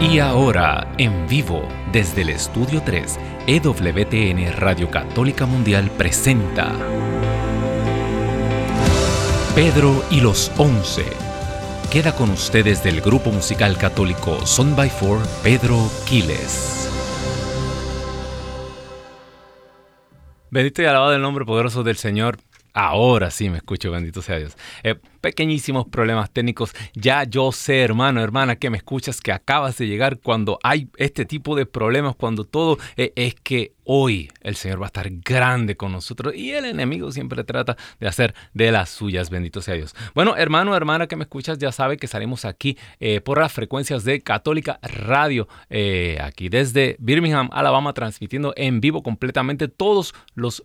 Y ahora, en vivo, desde el Estudio 3, EWTN Radio Católica Mundial presenta Pedro y los Once. Queda con ustedes del grupo musical católico Son by Four, Pedro Quiles. Bendito y alabado el nombre poderoso del Señor. Ahora sí me escucho, bendito sea Dios. Eh, pequeñísimos problemas técnicos. Ya yo sé, hermano, hermana, que me escuchas, que acabas de llegar cuando hay este tipo de problemas, cuando todo eh, es que hoy el Señor va a estar grande con nosotros y el enemigo siempre trata de hacer de las suyas, bendito sea Dios. Bueno, hermano, hermana que me escuchas, ya sabe que salimos aquí eh, por las frecuencias de Católica Radio, aquí desde Birmingham, Alabama, transmitiendo en vivo completamente todos los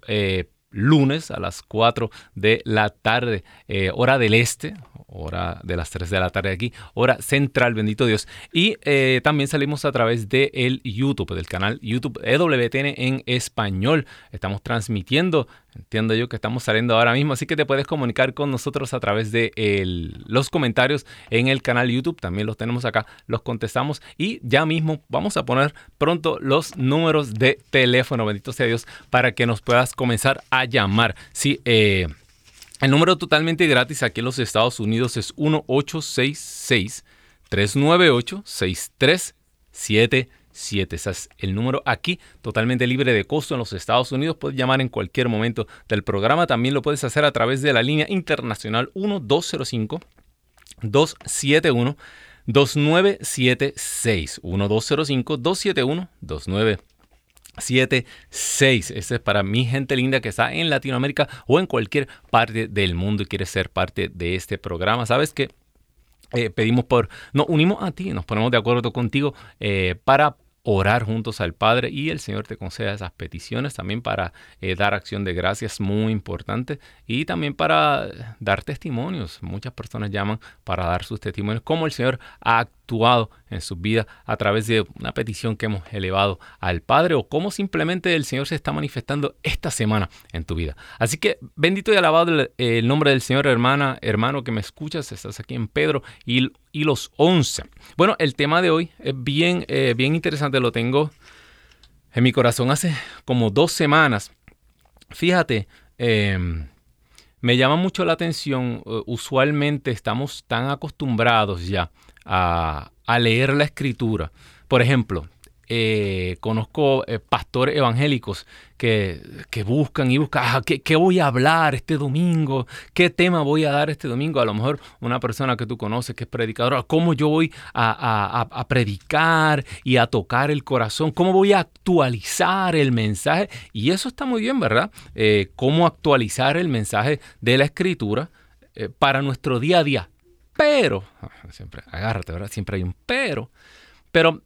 lunes a las 4 de la tarde, eh, hora del este, hora de las 3 de la tarde aquí, hora central, bendito Dios. Y eh, también salimos a través del el YouTube, del canal YouTube EWTN en español. Estamos transmitiendo, entiendo yo que estamos saliendo ahora mismo, así que te puedes comunicar con nosotros a través de los comentarios en el canal YouTube. También los tenemos acá, los contestamos y ya mismo vamos a poner pronto los números de teléfono, bendito sea Dios, para que nos puedas comenzar a llamar. Sí, eh, el número totalmente gratis aquí en los Estados Unidos es 1866-398-6377. Ese es el número aquí, totalmente libre de costo en los Estados Unidos. Puedes llamar en cualquier momento del programa. También lo puedes hacer a través de la línea internacional 1205 271 2976 1205 271 2976 76. Ese es para mi gente linda que está en Latinoamérica o en cualquier parte del mundo y quiere ser parte de este programa. Sabes que eh, pedimos por, nos unimos a ti, nos ponemos de acuerdo contigo eh, para orar juntos al Padre y el Señor te conceda esas peticiones también para eh, dar acción de gracias, muy importante, y también para dar testimonios. Muchas personas llaman para dar sus testimonios, como el Señor ha actuado en su vida a través de una petición que hemos elevado al Padre o cómo simplemente el Señor se está manifestando esta semana en tu vida. Así que bendito y alabado el, nombre del Señor, hermana, hermano que me escuchas, estás aquí en Pedro y, y los once. Bueno, el tema de hoy es bien, eh, bien interesante, lo tengo en mi corazón hace como dos semanas. Fíjate, em, me llama mucho la atención, eh, usualmente estamos tan acostumbrados ya a, leer la escritura. Por ejemplo, eh, conozco eh, pastores evangélicos que, buscan y buscan, ah, ¿qué, voy a hablar este domingo? ¿Qué tema voy a dar este domingo? A lo mejor una persona que tú conoces que es predicadora, ¿cómo yo voy a, predicar y a tocar el corazón? ¿Cómo voy a actualizar el mensaje? Y eso está muy bien, ¿verdad? Eh, ¿Cómo actualizar el mensaje de la escritura para nuestro día a día? Pero, siempre, agárrate, ¿verdad? Siempre hay un pero. Pero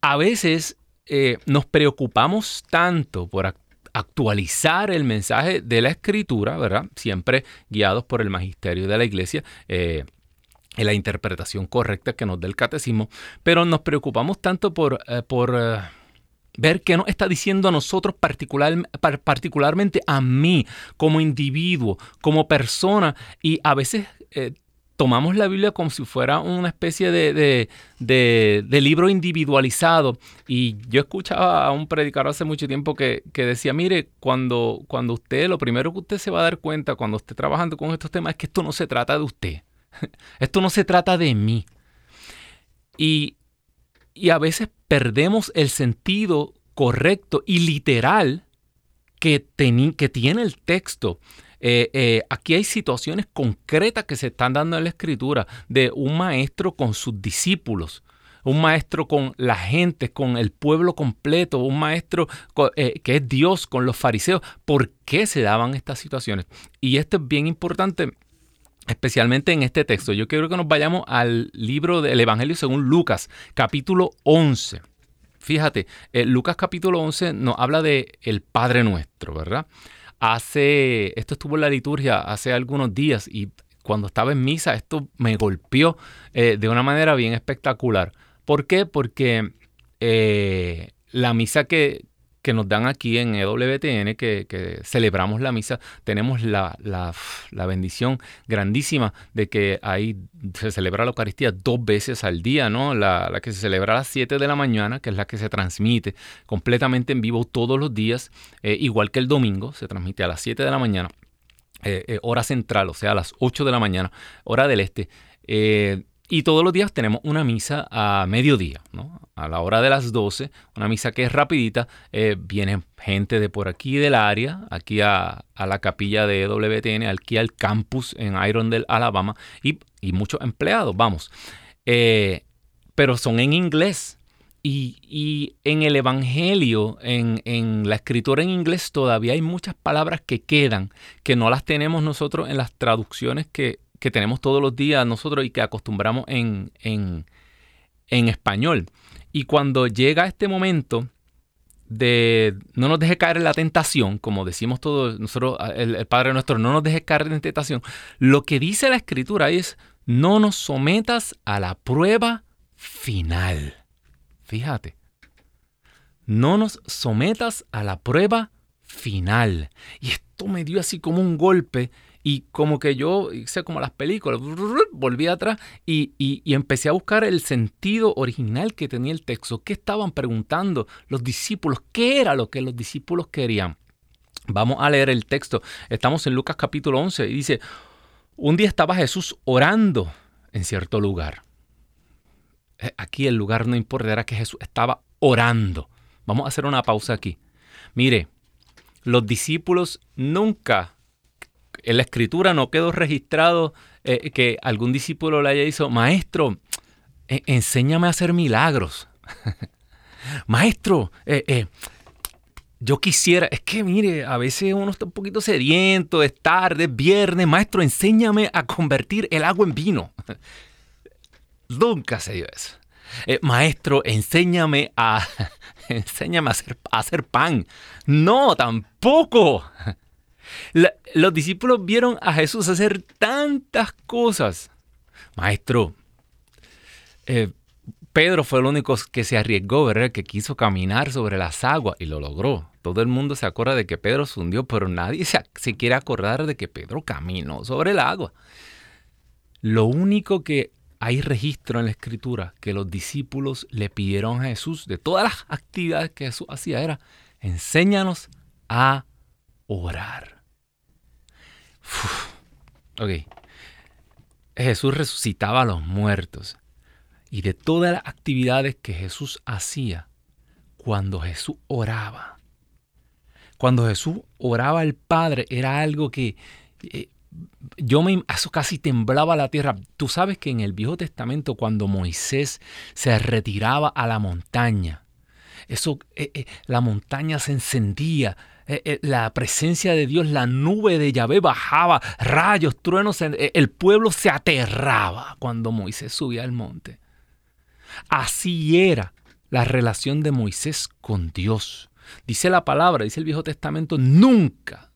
a veces eh, nos preocupamos tanto por actualizar el mensaje de la escritura, ¿verdad? Siempre guiados por el magisterio de la iglesia. Eh, en la interpretación correcta que nos da el catecismo, pero nos preocupamos tanto por, eh, por ver qué nos está diciendo a nosotros particular, particularmente a mí como individuo, como persona, y a veces tomamos la Biblia como si fuera una especie de, libro individualizado. Y yo escuchaba a un predicador hace mucho tiempo que, decía, mire, cuando, cuando usted, lo primero que usted se va a dar cuenta cuando esté trabajando con estos temas es que esto no se trata de usted. Esto no se trata de mí. Y, a veces perdemos el sentido correcto y literal que, que tiene el texto. Eh, eh, aquí hay situaciones concretas que se están dando en la escritura de un maestro con sus discípulos un maestro con la gente, con el pueblo completo, un maestro eh, que es Dios con los fariseos. ¿Por qué se daban estas situaciones? Y esto es bien importante. Especialmente en este texto. Yo quiero que nos vayamos al libro del Evangelio según Lucas, capítulo 11. Fíjate, Lucas capítulo 11 nos habla de el Padre Nuestro, ¿verdad? Hace, esto estuvo en la liturgia hace algunos días y cuando estaba en misa esto me golpeó eh, de una manera bien espectacular. ¿Por qué? Porque eh, la misa que, que nos dan aquí en EWTN, que, celebramos la misa, tenemos la, bendición grandísima de que ahí se celebra la Eucaristía dos veces al día, ¿no? La, que se celebra a las 7 de la mañana, que es la que se transmite completamente en vivo todos los días, eh, igual que el domingo, se transmite a las 7 de la mañana. Eh, eh, hora central, o sea, a las 8 de la mañana, hora del este. Y todos los días tenemos una misa a mediodía, ¿no? A la hora de las 12, una misa que es rapidita. Eh, viene gente de por aquí del área, aquí a, la capilla de WTN, aquí al campus en Irondale, Alabama, y, muchos empleados, vamos. Eh, pero son en inglés. Y, en el Evangelio, en, en, la escritura en inglés, todavía hay muchas palabras que quedan, que no las tenemos nosotros en las traducciones que que tenemos todos los días nosotros y que acostumbramos en, en, español. Y cuando llega este momento de no nos deje caer en la tentación, como decimos todos nosotros, el, Padre nuestro, no nos deje caer en la tentación, lo que dice la Escritura es, no nos sometas a la prueba final. Fíjate, no nos sometas a la prueba final. Y esto me dio así como un golpe y como que yo hice como las películas, volví atrás y, empecé a buscar el sentido original que tenía el texto. ¿Qué estaban preguntando los discípulos? ¿Qué era lo que los discípulos querían? Vamos a leer el texto. Estamos en Lucas capítulo 11 y dice, un día estaba Jesús orando en cierto lugar. Eh, aquí el lugar no importa, era que Jesús estaba orando. Vamos a hacer una pausa aquí. Mire, los discípulos nunca en la escritura no quedó registrado eh, que algún discípulo le haya dicho, maestro, e, enséñame a hacer milagros. maestro, eh, eh, yo quisiera, es que mire, a veces uno está un poquito sediento, es tarde, es viernes, maestro, enséñame a convertir el agua en vino. Nunca se dio eso. maestro, enséñame a, enséñame a hacer, a hacer pan. No, tampoco los discípulos vieron a Jesús hacer tantas cosas. Maestro, eh, Pedro fue el único que se arriesgó, ¿verdad? Que quiso caminar sobre las aguas y lo logró. Todo el mundo se acuerda de que Pedro se hundió, pero nadie se, se quiere acordar de que Pedro caminó sobre el agua. Lo único que hay registro en la escritura que los discípulos le pidieron a Jesús de todas las actividades que Jesús hacía era, enséñanos a orar ok. Jesús resucitaba a los muertos. Y de todas las actividades que Jesús hacía, cuando Jesús oraba, cuando Jesús oraba al Padre, era algo que eh, yo me eso casi temblaba la tierra. Tú sabes que en el Viejo Testamento, cuando Moisés se retiraba a la montaña, eso, eh, eh, la montaña se encendía, eh, eh, la presencia de Dios, la nube de Yahvé bajaba, rayos, truenos, eh, el pueblo se aterraba cuando Moisés subía al monte. Así era la relación de Moisés con Dios. Dice la palabra, dice el Viejo Testamento, nunca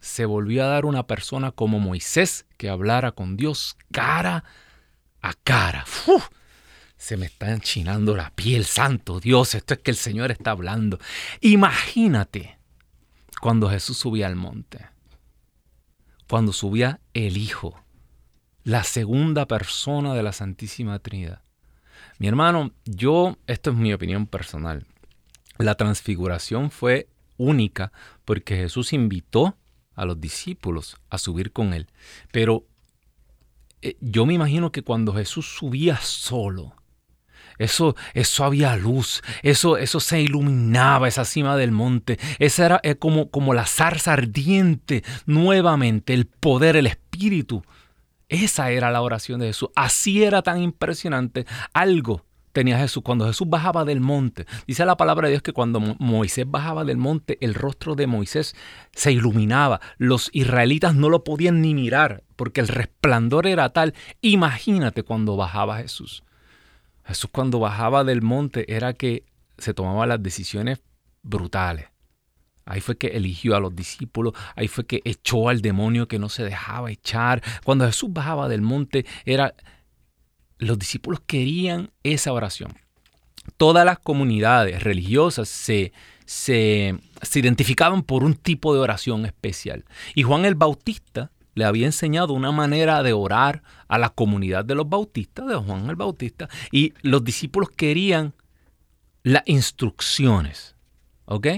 se volvió a dar una persona como Moisés que hablara con Dios cara a cara. Se me está enchinando la piel, santo Dios, esto es que el Señor está hablando. Imagínate cuando Jesús subía al monte, cuando subía el Hijo, la segunda persona de la Santísima Trinidad. Mi hermano, yo, esto es mi opinión personal, la transfiguración fue única porque Jesús invitó a los discípulos a subir con él. Pero eh, yo me imagino que cuando Jesús subía solo, eso, eso había luz, eso, eso se iluminaba, esa cima del monte. Esa era eh, como, como la zarza ardiente, nuevamente, el poder, el espíritu. Esa era la oración de Jesús. Así era tan impresionante. Algo tenía Jesús. Cuando Jesús bajaba del monte, dice la palabra de Dios que cuando Moisés bajaba del monte, el rostro de Moisés se iluminaba. Los israelitas no lo podían ni mirar porque el resplandor era tal. Imagínate cuando bajaba Jesús. Jesús cuando bajaba del monte era que se tomaba las decisiones brutales. Ahí fue que eligió a los discípulos, ahí fue que echó al demonio que no se dejaba echar. Cuando Jesús bajaba del monte era los discípulos querían esa oración. todas las comunidades religiosas se, se, se identificaban por un tipo de oración especial. Y Juan el Bautista le había enseñado una manera de orar a la comunidad de los bautistas, de Juan el Bautista, y los discípulos querían las instrucciones. ¿Ok?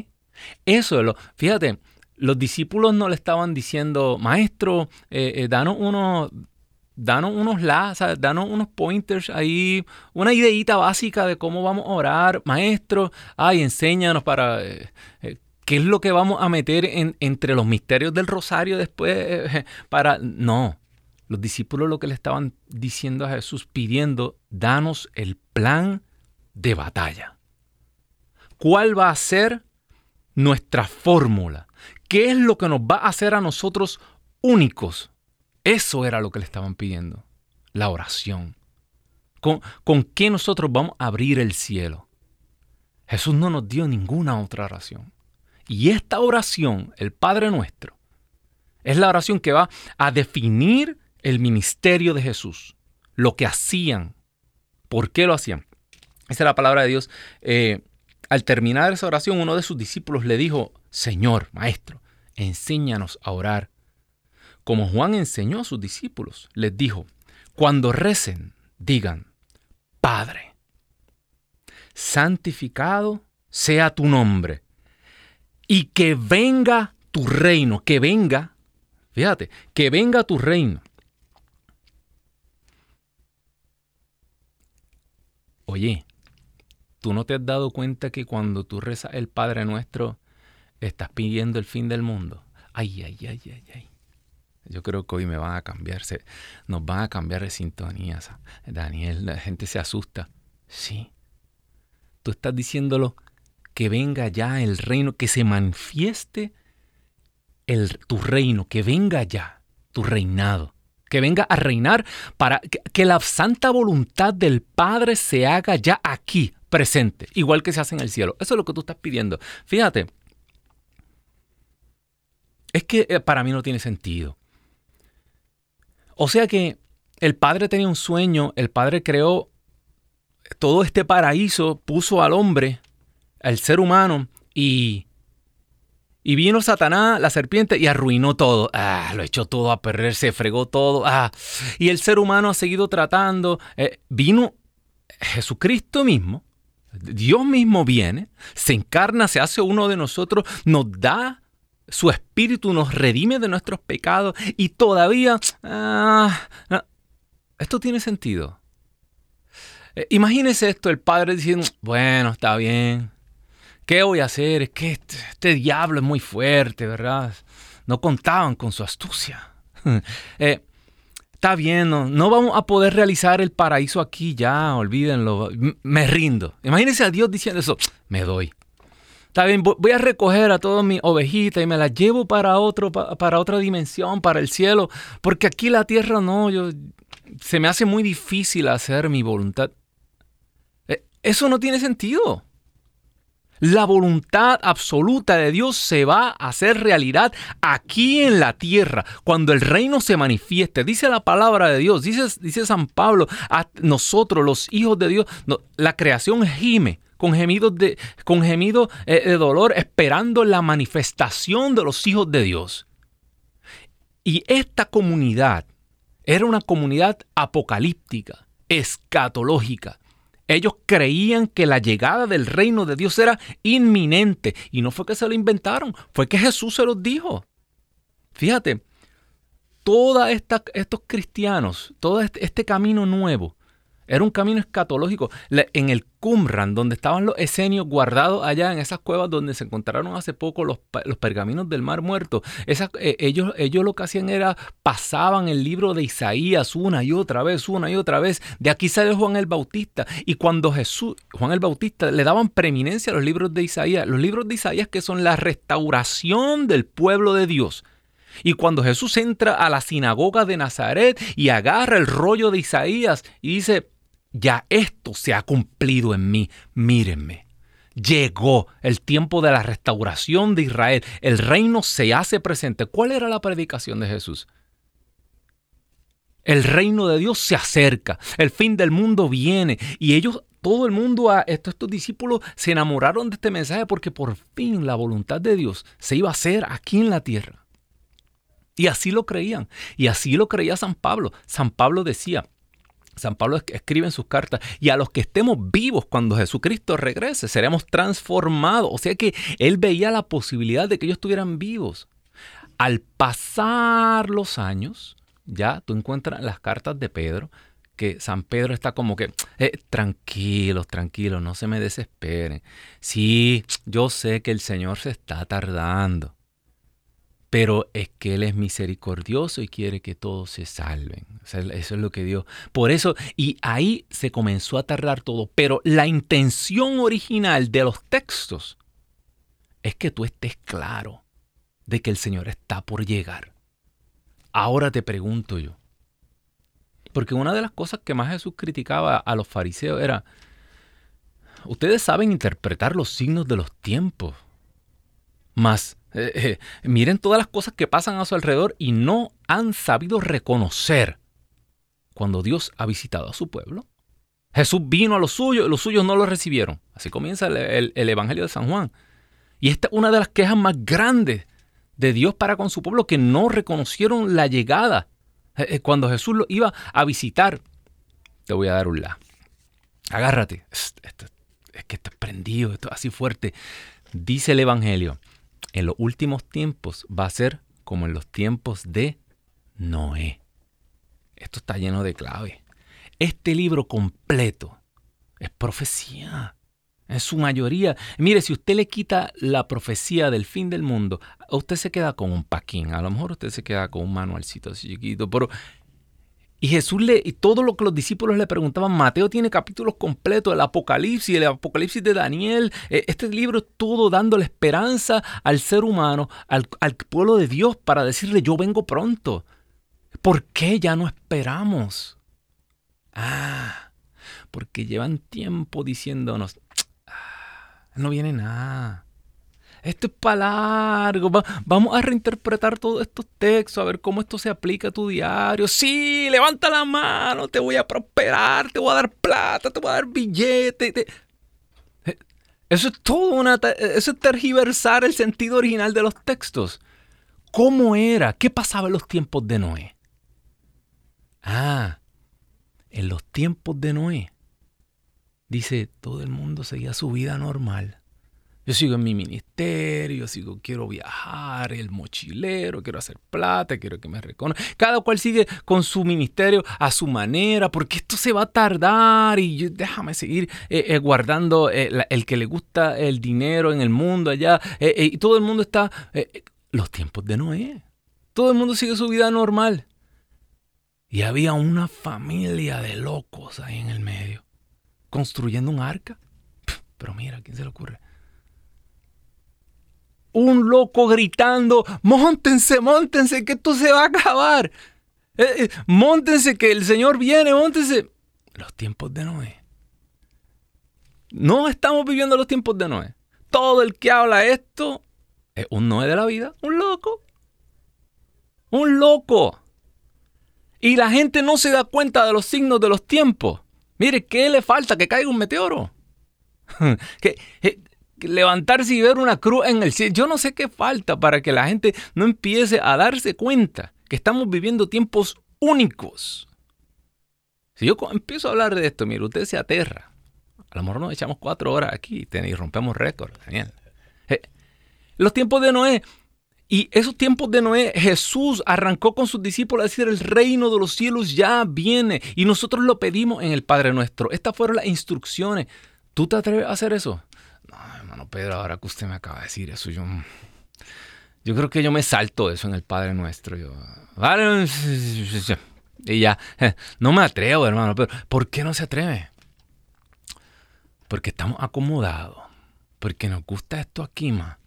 Eso es lo. Fíjate, los discípulos no le estaban diciendo, maestro, eh, eh, danos unos. Danos unos danos unos pointers ahí, una ideita básica de cómo vamos a orar. Maestro, ay, enséñanos para eh, ¿Qué es lo que vamos a meter en, entre los misterios del rosario después eh, para... No, los discípulos lo que le estaban diciendo a Jesús, pidiendo, danos el plan de batalla. ¿Cuál va a ser nuestra fórmula? ¿Qué es lo que nos va a hacer a nosotros únicos? Eso era lo que le estaban pidiendo, la oración. ¿Con, ¿Con qué nosotros vamos a abrir el cielo? Jesús no nos dio ninguna otra oración. Y esta oración, el Padre nuestro, es la oración que va a definir el ministerio de Jesús, lo que hacían, por qué lo hacían. Esa es la palabra de Dios. Eh, al terminar esa oración, uno de sus discípulos le dijo, Señor, Maestro, enséñanos a orar. Como Juan enseñó a sus discípulos, les dijo, cuando recen, digan, Padre, santificado sea tu nombre y que venga tu reino, que venga, fíjate, que venga tu reino. Oye, ¿tú no te has dado cuenta que cuando tú rezas el Padre Nuestro, estás pidiendo el fin del mundo? Ay, ay, ay, ay, ay. Yo creo que hoy me van a cambiarse, nos van a cambiar de sintonía. Daniel, la gente se asusta. Sí. Tú estás diciéndolo que venga ya el reino, que se manifieste el, tu reino, que venga ya tu reinado, que venga a reinar para que, la santa voluntad del Padre se haga ya aquí, presente, igual que se hace en el cielo. Eso es lo que tú estás pidiendo. Fíjate, es que eh, para mí no tiene sentido. O sea que el Padre tenía un sueño, el Padre creó todo este paraíso, puso al hombre el ser humano y, y vino Satanás, la serpiente, y arruinó todo. Ah, lo echó todo a perder, se fregó todo. Ah, y el ser humano ha seguido tratando. Eh, vino Jesucristo mismo, Dios mismo viene, se encarna, se hace uno de nosotros, nos da su espíritu, nos redime de nuestros pecados y todavía... Ah, esto tiene sentido. Eh, imagínese esto, el Padre diciendo, bueno, está bien, ¿Qué voy a hacer? Que este, este, diablo es muy fuerte, ¿verdad? No contaban con su astucia. Eh, está bien, no, vamos a poder realizar el paraíso aquí ya, olvídenlo. Me rindo. Imagínense a Dios diciendo eso. Me doy. Está bien, voy a recoger a todas mis ovejitas y me las llevo para, otro, para otra dimensión, para el cielo, porque aquí la tierra no, yo, se me hace muy difícil hacer mi voluntad. Eh, eso no tiene sentido. La voluntad absoluta de Dios se va a hacer realidad aquí en la tierra, cuando el reino se manifieste. Dice la palabra de Dios, dice, dice San Pablo, a nosotros los hijos de Dios, la creación gime con gemidos, de, con gemidos eh, de dolor, esperando la manifestación de los hijos de Dios. Y esta comunidad era una comunidad apocalíptica, escatológica. Ellos creían que la llegada del reino de Dios era inminente. Y no fue que se lo inventaron, fue que Jesús se los dijo. Fíjate, todos estos cristianos, todo este, este camino nuevo, era un camino escatológico. En el Qumran, donde estaban los esenios guardados allá en esas cuevas donde se encontraron hace poco los, pergaminos del Mar Muerto, eh, ellos, ellos lo que hacían era pasaban el libro de Isaías una y otra vez, una y otra vez. De aquí sale Juan el Bautista. Y cuando Jesús, Juan el Bautista, le daban preeminencia a los libros de Isaías, los libros de Isaías que son la restauración del pueblo de Dios. Y cuando Jesús entra a la sinagoga de Nazaret y agarra el rollo de Isaías y dice, ya esto se ha cumplido en mí, mírenme. Llegó el tiempo de la restauración de Israel. El reino se hace presente. ¿Cuál era la predicación de Jesús? El reino de Dios se acerca, el fin del mundo viene y ellos todo el mundo, estos, estos discípulos se enamoraron de este mensaje porque por fin la voluntad de Dios se iba a hacer aquí en la tierra. Y así lo creían. Y así lo creía San Pablo. San Pablo decía, San Pablo escribe en sus cartas, y a los que estemos vivos cuando Jesucristo regrese, seremos transformados. O sea que él veía la posibilidad de que ellos estuvieran vivos. Al pasar los años, ya tú encuentras las cartas de Pedro, que San Pedro está como que, eh, tranquilos, tranquilos, no se me desesperen. Sí, yo sé que el Señor se está tardando, pero es que Él es misericordioso y quiere que todos se salven. eso es lo que Dios. Por eso, y ahí se comenzó a tardar todo, pero la intención original de los textos es que tú estés claro de que el Señor está por llegar. Ahora te pregunto yo, porque una de las cosas que más Jesús criticaba a los fariseos era, ustedes saben interpretar los signos de los tiempos, mas eh, eh, miren todas las cosas que pasan a su alrededor y no han sabido reconocer cuando Dios ha visitado a su pueblo. Jesús vino a los suyos y los suyos no lo recibieron. Así comienza el, el Evangelio de San Juan. Y esta es una de las quejas más grandes de Dios para con su pueblo, que no reconocieron la llegada eh, cuando Jesús lo iba a visitar, te voy a dar un la. Agárrate. es que estás prendido, esto es así fuerte. Dice el Evangelio, en los últimos tiempos va a ser como en los tiempos de Noé. Esto está lleno de clave. Este libro completo es profecía. En su mayoría, mire, si usted le quita la profecía del fin del mundo, usted se queda con un paquín. A lo mejor usted se queda con un manualcito así chiquito, pero y Jesús le, y todo lo que los discípulos le preguntaban, Mateo tiene capítulos completos, el Apocalipsis, el Apocalipsis de Daniel, e, este libro es todo dándole esperanza al ser humano, al, al, pueblo de Dios, para decirle, yo vengo pronto. ¿Por qué ya no esperamos? Ah, porque llevan tiempo diciéndonos, no viene nada. Esto es para largo. vamos a reinterpretar todos estos textos, a ver cómo esto se aplica a tu diario. Sí, levanta la mano, te voy a prosperar, te voy a dar plata, te voy a dar billetes. Eh, eso es todo una. Eso es tergiversar el sentido original de los textos. ¿Cómo era? ¿Qué pasaba en los tiempos de Noé? Ah, en los tiempos de Noé dice, todo el mundo seguía su vida normal. Yo sigo en mi ministerio, sigo, quiero viajar, el mochilero, quiero hacer plata, quiero que me reconozcan. Cada cual sigue con su ministerio a su manera, porque esto se va a tardar y déjame seguir eh, eh, guardando eh, el que le gusta el dinero en el mundo allá. y todo el mundo está... los tiempos de Noé. Todo el mundo sigue su vida normal. Y había una familia de locos ahí en el medio construyendo un arca. Pero mira, ¿quién se le ocurre? Un loco gritando, montense, montense, que esto se va a acabar. Eh, eh que el Señor viene, montense. Los tiempos de Noé. No estamos viviendo los tiempos de Noé. Todo el que habla esto es un Noé de la vida, un loco. Un loco. Y la gente no se da cuenta de los signos de los tiempos. Mire, ¿qué le falta? Que caiga un meteoro. que, levantarse y ver una cruz en el cielo. Yo no sé qué falta para que la gente no empiece a darse cuenta que estamos viviendo tiempos únicos. Si yo empiezo a hablar de esto, mire, usted se aterra. A lo mejor nos echamos cuatro horas aquí y rompemos récord. Eh, los tiempos de Noé y esos tiempos de Noé, Jesús arrancó con sus discípulos a decir, el reino de los cielos ya viene. Y nosotros lo pedimos en el Padre nuestro. Estas fueron las instrucciones. ¿Tú te atreves a hacer eso? No, hermano Pedro, ahora que usted me acaba de decir eso, yo, yo creo que yo me salto eso en el Padre nuestro. Yo, y ya, no me atrevo, hermano. Pero ¿por qué no se atreve? Porque estamos acomodados. Porque nos gusta esto aquí más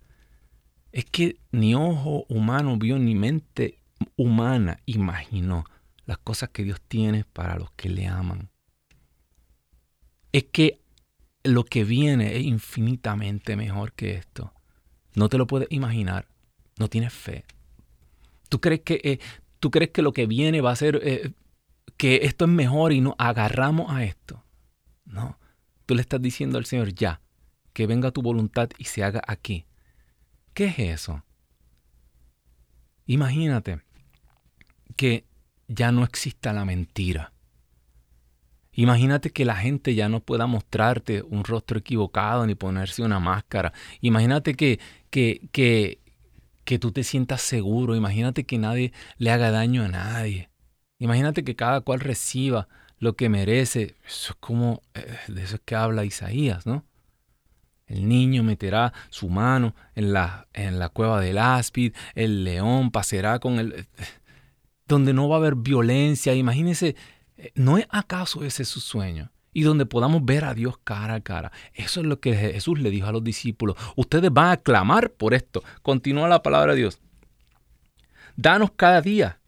es que ni ojo humano vio ni mente humana imaginó las cosas que Dios tiene para los que le aman. Es que lo que viene es infinitamente mejor que esto. No te lo puedes imaginar. No tienes fe. ¿Tú crees que, eh, ¿tú crees que lo que viene va a ser eh, que esto es mejor y nos agarramos a esto? No. Tú le estás diciendo al Señor, ya, que venga tu voluntad y se haga aquí. ¿Qué es eso? Imagínate que ya no exista la mentira. Imagínate que la gente ya no pueda mostrarte un rostro equivocado ni ponerse una máscara. Imagínate que, que, que, que tú te sientas seguro. Imagínate que nadie le haga daño a nadie. Imagínate que cada cual reciba lo que merece. Eso es como, eh, de eso es que habla Isaías, ¿no? El niño meterá su mano en la, en la cueva del áspid, el león paseará con el... donde no va a haber violencia. Imagínense, eh, ¿no es acaso ese su sueño? Y donde podamos ver a Dios cara a cara. Eso es lo que Jesús le dijo a los discípulos. Ustedes van a clamar por esto. Continúa la palabra de Dios. Danos cada día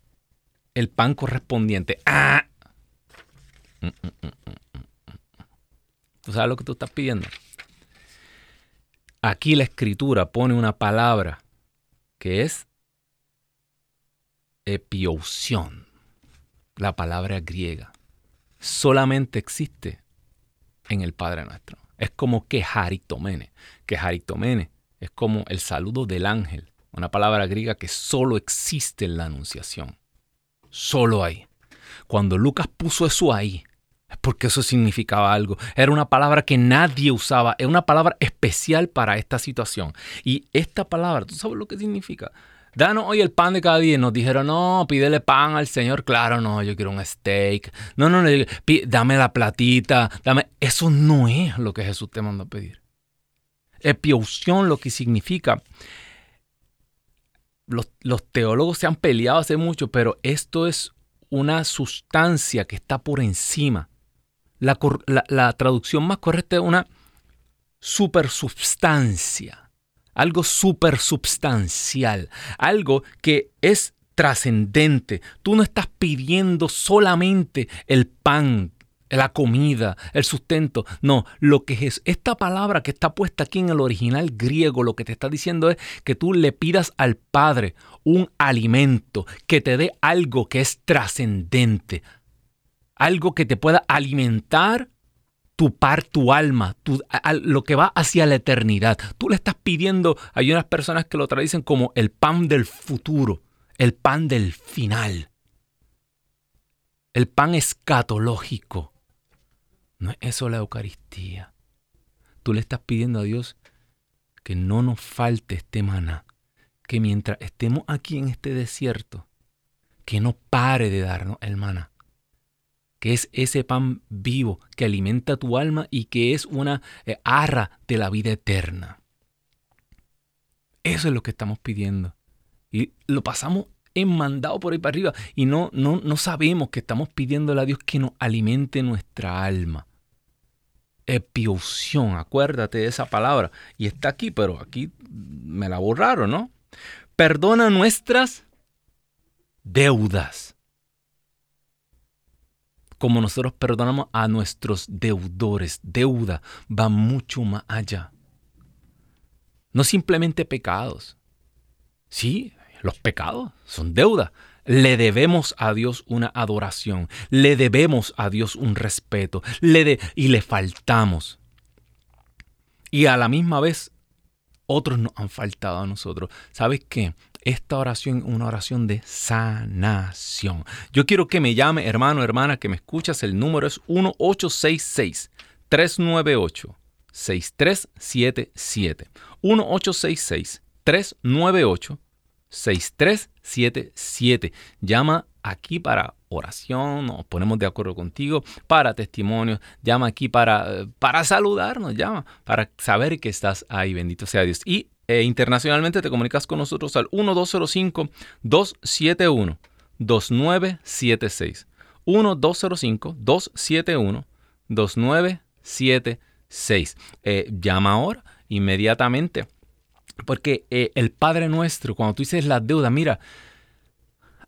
el pan correspondiente. ¡Ah! Mm, mm, mm, ¿Tú sabes lo que tú estás pidiendo? Aquí la escritura pone una palabra que es epiousión, la palabra griega. Solamente existe en el Padre Nuestro. Es como quejaritomene. Quejaritomene es como el saludo del ángel, una palabra griega que solo existe en la Anunciación. Solo ahí. Cuando Lucas puso eso ahí, porque eso significaba algo. Era una palabra que nadie usaba, es una palabra especial para esta situación. Y esta palabra, ¿tú sabes lo que significa? Danos hoy el pan de cada día. nos dijeron, no, pídele pan al Señor. Claro, no, yo quiero un steak. No, no, no, dame la platita. Dame. Eso no es lo que Jesús te mandó a pedir. Epiousión lo que significa. Los, teólogos se han peleado hace mucho, pero esto es una sustancia que está por encima la, traducción más correcta es una supersubstancia, algo supersubstancial, algo que es trascendente. Tú no estás pidiendo solamente el pan, la comida, el sustento. No, lo que es esta palabra que está puesta aquí en el original griego, lo que te está diciendo es que tú le pidas al Padre un alimento que te dé algo que es trascendente, algo que te pueda alimentar tu par, tu alma, tu, lo que va hacia la eternidad. Tú le estás pidiendo, hay unas personas que lo traducen como el pan del futuro, el pan del final, el pan escatológico. No es eso la Eucaristía. Tú le estás pidiendo a Dios que no nos falte este maná, que mientras estemos aquí en este desierto, que no pare de darnos el maná que es ese pan vivo que alimenta tu alma y que es una eh, arra de la vida eterna. Eso es lo que estamos pidiendo. Y lo pasamos enmandado por ahí para arriba y no, no, no sabemos que estamos pidiéndole a Dios que nos alimente nuestra alma. Epiusión, acuérdate de esa palabra. Y está aquí, pero aquí me la borraron, ¿no? Perdona nuestras deudas como nosotros perdonamos a nuestros deudores. Deuda va mucho más allá. No simplemente pecados. Sí, los pecados son deuda. Le debemos a Dios una adoración, le debemos a Dios un respeto, le y le faltamos. Y a la misma vez, otros nos han faltado a nosotros. ¿Sabes qué? Esta oración una oración de sanación. Yo quiero que me llame, hermano, hermana, que me escuchas. El número es 1866 398 6377. 1866 398 6377. Llama aquí para oración, nos ponemos de acuerdo contigo, para testimonios, llama aquí para, para saludarnos, llama, para saber que estás ahí, bendito sea Dios. Y e internacionalmente te comunicas con nosotros al 1205-271-2976. 1205-271-2976. Eh, llama ahora, inmediatamente. Porque eh, el Padre Nuestro, cuando tú dices la deuda, mira,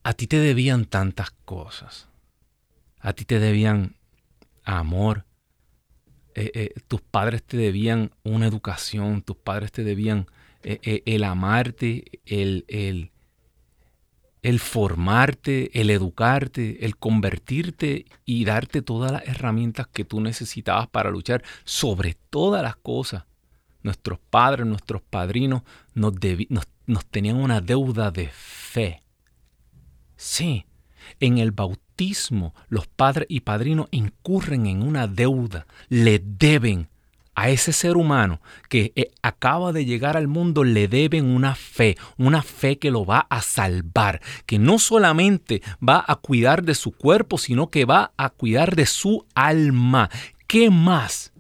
a ti te debían tantas cosas. A ti te debían amor. Eh, tus padres te debían una educación, tus padres te debían eh, eh, el amarte, el, el, el formarte, el educarte, el convertirte y darte todas las herramientas que tú necesitabas para luchar sobre todas las cosas. Nuestros padres, nuestros padrinos nos, nos tenían una deuda de fe. Sí, en el bautismo los padres y padrinos incurren en una deuda, le deben a ese ser humano que eh, acaba de llegar al mundo le deben una fe, una fe que lo va a salvar, que no solamente va a cuidar de su cuerpo, sino que va a cuidar de su alma. ¿Qué más?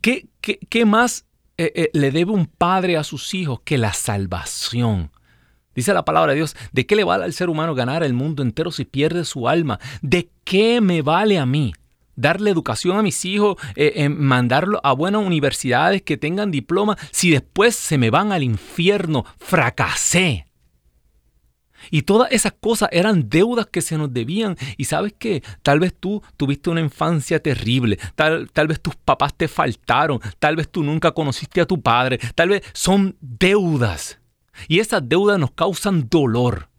¿Qué, qué, más eh, eh, le debe un padre a sus hijos que la salvación? Dice la palabra de Dios, ¿de qué le vale al ser humano ganar el mundo entero si pierde su alma? ¿De qué me vale a mí? Darle educación a mis hijos, eh, eh, mandarlo a buenas universidades que tengan diploma, si después se me van al infierno, fracasé. Y todas esas cosas eran deudas que se nos debían. Y sabes qué, tal vez tú tuviste una infancia terrible, tal, tal vez tus papás te faltaron, tal vez tú nunca conociste a tu padre, tal vez son deudas. Y esas deudas nos causan dolor.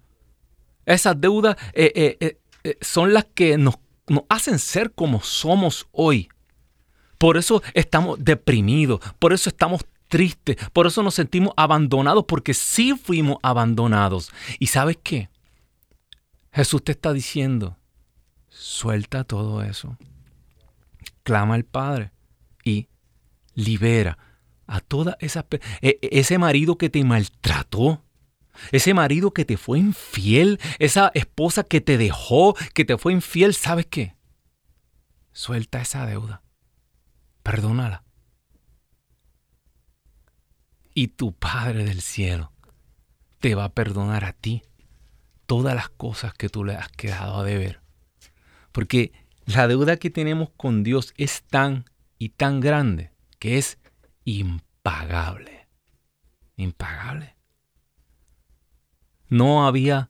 Esas deudas eh, son las que nos nos hacen ser como somos hoy. Por eso estamos deprimidos, por eso estamos tristes, por eso nos sentimos abandonados, porque sí fuimos abandonados. ¿Y sabes qué? Jesús te está diciendo, suelta todo eso, clama al Padre y libera a toda esa e, ese marido que te maltrató, ese marido que te fue infiel, esa esposa que te dejó, que te fue infiel, ¿sabes qué? Suelta esa deuda. Perdónala. Y tu Padre del cielo te va a perdonar a ti todas las cosas que tú le has quedado a deber. Porque la deuda que tenemos con Dios es tan y tan grande que es impagable. Impagable no había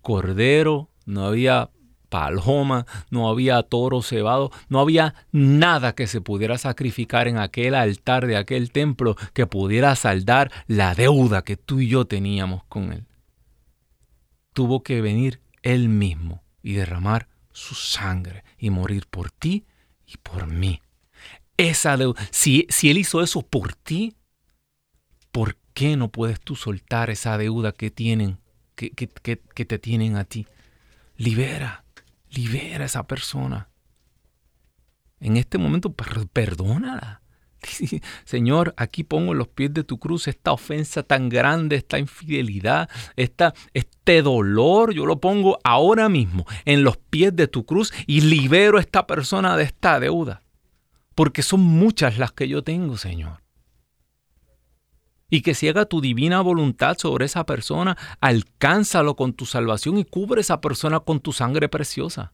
cordero, no había paloma, no había toro cebado, no había nada que se pudiera sacrificar en aquel altar de aquel templo que pudiera saldar la deuda que tú y yo teníamos con él. Tuvo que venir él mismo y derramar su sangre y morir por ti y por mí. Esa deuda, si, si él hizo eso por ti, ¿por qué no puedes tú soltar esa deuda que tienen, que, que, te tienen a ti? Libera, libera a esa persona. En este momento, perdónala. Señor, aquí pongo en los pies de tu cruz esta ofensa tan grande, esta infidelidad, esta, este dolor, yo lo pongo ahora mismo en los pies de tu cruz y libero a esta persona de esta deuda. Porque son muchas las que yo tengo, Señor y que si haga tu divina voluntad sobre esa persona, alcánzalo con tu salvación y cubre esa persona con tu sangre preciosa.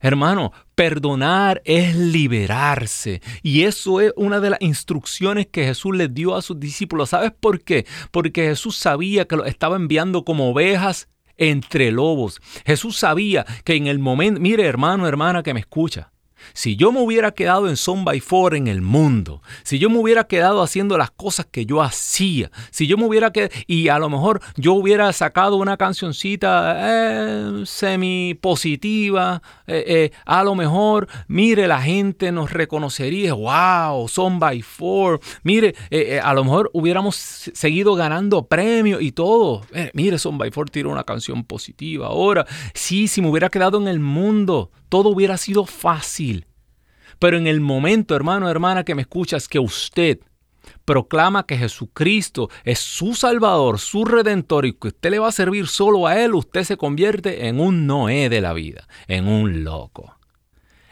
Hermano, perdonar es liberarse. Y eso es una de las instrucciones que Jesús les dio a sus discípulos. ¿Sabes por qué? Porque Jesús sabía que los estaba enviando como ovejas entre lobos. Jesús sabía que en el momento, mire hermano, hermana que me escucha, si yo me hubiera quedado en Son by Four en el mundo, si yo me hubiera quedado haciendo las cosas que yo hacía, si yo me hubiera quedado, y a lo mejor yo hubiera sacado una cancioncita eh, semi positiva, eh, eh, a lo mejor, mire, la gente nos reconocería, wow, Son by Four, mire, a lo mejor hubiéramos seguido ganando premios y todo. mire, Son by Four tiró una canción positiva ahora. Sí, si me hubiera quedado en el mundo, todo hubiera sido fácil. Pero en el momento, hermano, hermana, que me escuchas, que usted proclama que Jesucristo es su Salvador, su Redentor y que usted le va a servir solo a Él, usted se convierte en un Noé de la vida, en un loco.